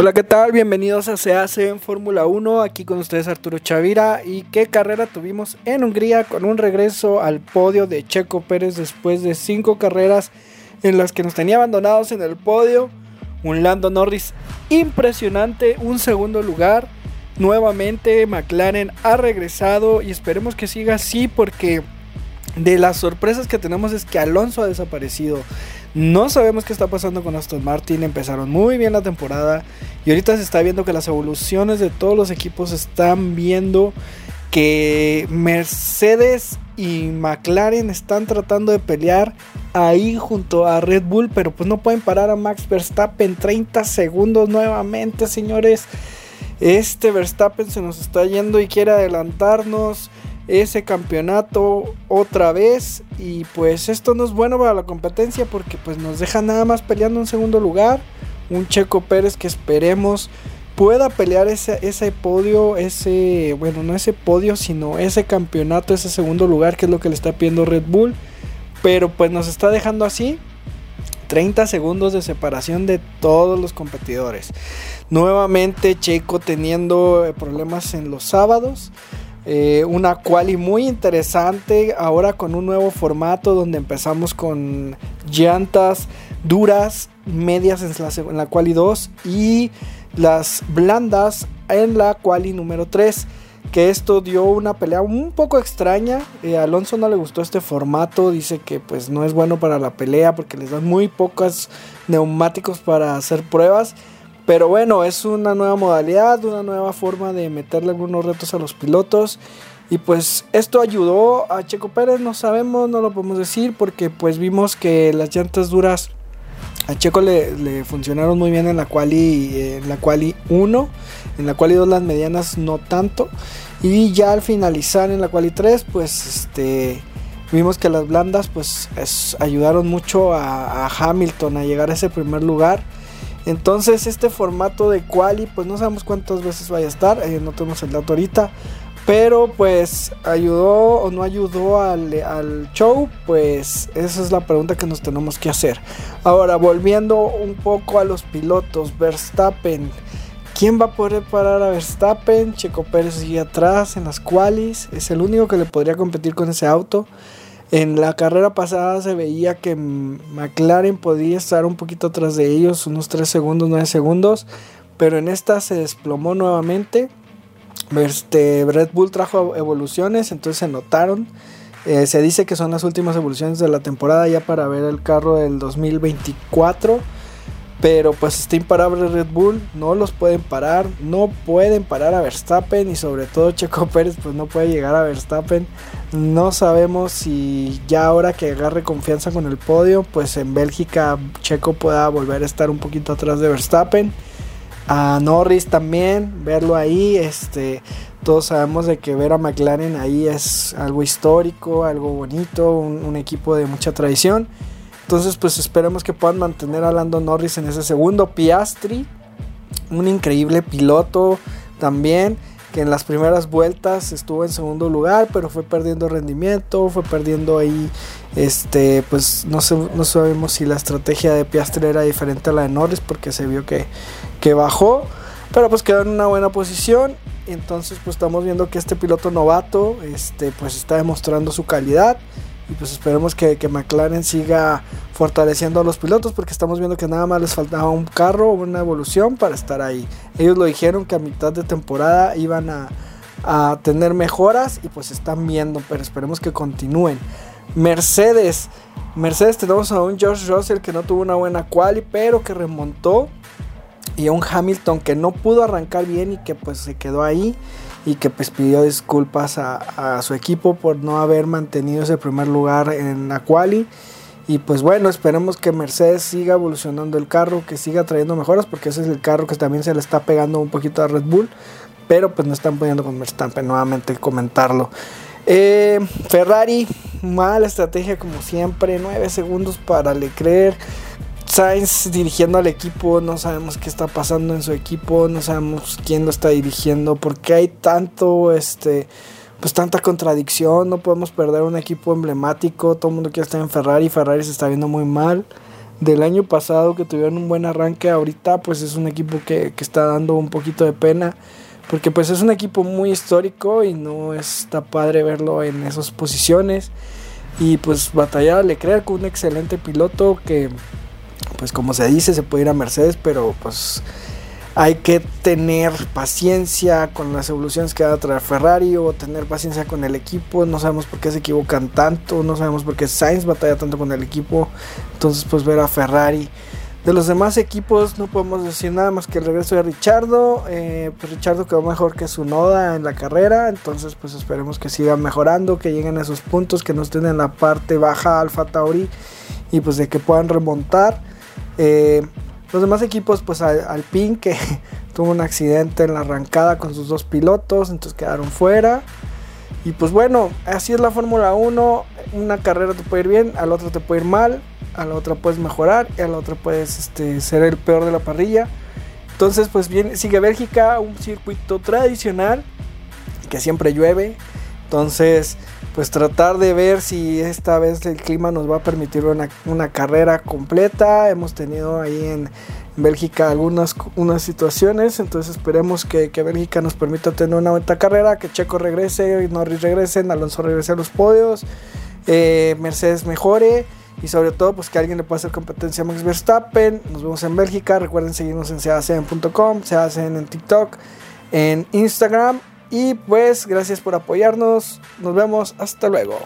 Hola, ¿qué tal? Bienvenidos a Se hace en Fórmula 1. Aquí con ustedes Arturo Chavira. ¿Y qué carrera tuvimos en Hungría con un regreso al podio de Checo Pérez después de cinco carreras en las que nos tenía abandonados en el podio? Un Lando Norris impresionante, un segundo lugar. Nuevamente McLaren ha regresado y esperemos que siga así porque de las sorpresas que tenemos es que Alonso ha desaparecido. No sabemos qué está pasando con Aston Martin. Empezaron muy bien la temporada. Y ahorita se está viendo que las evoluciones de todos los equipos están viendo que Mercedes y McLaren están tratando de pelear ahí junto a Red Bull. Pero pues no pueden parar a Max Verstappen. 30 segundos nuevamente, señores. Este Verstappen se nos está yendo y quiere adelantarnos ese campeonato otra vez. Y pues esto no es bueno para la competencia porque pues nos deja nada más peleando un segundo lugar. Un Checo Pérez que esperemos pueda pelear ese, ese podio ese bueno no ese podio sino ese campeonato ese segundo lugar que es lo que le está pidiendo Red Bull. Pero pues nos está dejando así 30 segundos de separación de todos los competidores. Nuevamente Checo teniendo problemas en los sábados eh, una quali muy interesante ahora con un nuevo formato donde empezamos con llantas duras, medias en la, en la quali 2 y las blandas en la quali número 3 que esto dio una pelea un poco extraña. Eh, Alonso no le gustó este formato, dice que pues no es bueno para la pelea porque les dan muy pocos neumáticos para hacer pruebas. Pero bueno, es una nueva modalidad, una nueva forma de meterle algunos retos a los pilotos. Y pues esto ayudó a Checo Pérez, no sabemos, no lo podemos decir, porque pues vimos que las llantas duras a Checo le, funcionaron muy bien en la quali, en la quali 1, en la quali 2 las medianas no tanto. Y ya al finalizar en la quali 3, pues este vimos que las blandas pues ayudaron mucho a Hamilton a llegar a ese primer lugar. Entonces este formato de quali pues no sabemos cuántas veces vaya a estar, eh, no tenemos el dato ahorita. Pero pues ayudó o no ayudó al, show, pues esa es la pregunta que nos tenemos que hacer. Ahora volviendo un poco a los pilotos, Verstappen. ¿Quién va a poder parar a Verstappen? Checo Pérez sigue atrás en las qualis. Es el único que le podría competir con ese auto. En la carrera pasada se veía que McLaren podía estar un poquito atrás de ellos, unos 3 segundos, 9 segundos, pero en esta se desplomó nuevamente. Este, Red Bull trajo evoluciones, entonces se notaron. Eh, se dice que son las últimas evoluciones de la temporada ya para ver el carro del 2024. Pero pues está imparable Red Bull, no los pueden parar, no pueden parar a Verstappen y sobre todo Checo Pérez pues no puede llegar a Verstappen. No sabemos si ya ahora que agarre confianza con el podio, pues en Bélgica Checo pueda volver a estar un poquito atrás de Verstappen. A Norris también, verlo ahí, este, todos sabemos de que ver a McLaren ahí es algo histórico, algo bonito, un equipo de mucha tradición. Entonces, pues esperemos que puedan mantener a Lando Norris en ese segundo. Piastri, un increíble piloto también, que en las primeras vueltas estuvo en segundo lugar, pero fue perdiendo rendimiento, fue perdiendo ahí, este, pues no, sé, no sabemos si la estrategia de Piastri era diferente a la de Norris, porque se vio que, que bajó, pero pues quedó en una buena posición. Entonces, pues estamos viendo que este piloto novato, este, pues está demostrando su calidad. Y pues esperemos que, que, McLaren siga fortaleciendo a los pilotos porque estamos viendo que nada más les faltaba un carro o una evolución para estar ahí. Ellos lo dijeron que a mitad de temporada iban a, a tener mejoras y pues están viendo, pero esperemos que continúen. Mercedes. Mercedes tenemos a un George Russell que no tuvo una buena quali, pero que remontó. Y a un Hamilton que no pudo arrancar bien y que pues se quedó ahí y que pues pidió disculpas a, su equipo por no haber mantenido ese primer lugar en la quali. Y pues bueno, esperemos que Mercedes siga evolucionando el carro, que siga trayendo mejoras, porque ese es el carro que también se le está pegando un poquito a Red Bull. Pero pues no están poniendo con Verstappen, nuevamente comentarlo. Eh, Ferrari, mala estrategia como siempre, 9 segundos para Leclerc. Sainz dirigiendo al equipo, no sabemos qué está pasando en su equipo, no sabemos quién lo está dirigiendo, porque hay tanto, este, pues tanta contradicción, no podemos perder un equipo emblemático, todo el mundo quiere estar en Ferrari, Ferrari se está viendo muy mal, del año pasado que tuvieron un buen arranque ahorita pues es un equipo que, que está dando un poquito de pena porque pues es un equipo muy histórico y no está padre verlo en esas posiciones. Y pues batallar a Leclerc un excelente piloto que pues como se dice se puede ir a Mercedes pero pues hay que tener paciencia con las evoluciones que va a traer Ferrari o tener paciencia con el equipo. No sabemos por qué se equivocan tanto, no sabemos por qué Sainz batalla tanto con el equipo. Entonces, pues ver a Ferrari. De los demás equipos no podemos decir nada más que el regreso de Richardo. Eh, pues Richardo quedó mejor que su Noda en la carrera. Entonces pues esperemos que siga mejorando, que lleguen a esos puntos, que no estén en la parte baja Alfa Tauri y pues de que puedan remontar. Eh, los demás equipos, pues Alpine, que tuvo un accidente en la arrancada con sus dos pilotos, entonces quedaron fuera. Y pues bueno, así es la Fórmula 1. Una carrera te puede ir bien, al otro te puede ir mal, a la otra puedes mejorar y a la otra puedes este, ser el peor de la parrilla. Entonces, pues bien, sigue Bélgica, un circuito tradicional que siempre llueve. Entonces, pues tratar de ver si esta vez el clima nos va a permitir una, carrera completa. Hemos tenido ahí en Bélgica algunas unas situaciones, entonces esperemos que, Bélgica nos permita tener una buena carrera, que Checo regrese, Norris regrese, Alonso regrese a los podios, eh, Mercedes mejore y sobre todo pues que alguien le pueda hacer competencia a Max Verstappen. Nos vemos en Bélgica, recuerden seguirnos en seacen.com, se en TikTok, en Instagram y pues gracias por apoyarnos. Nos vemos. Hasta luego.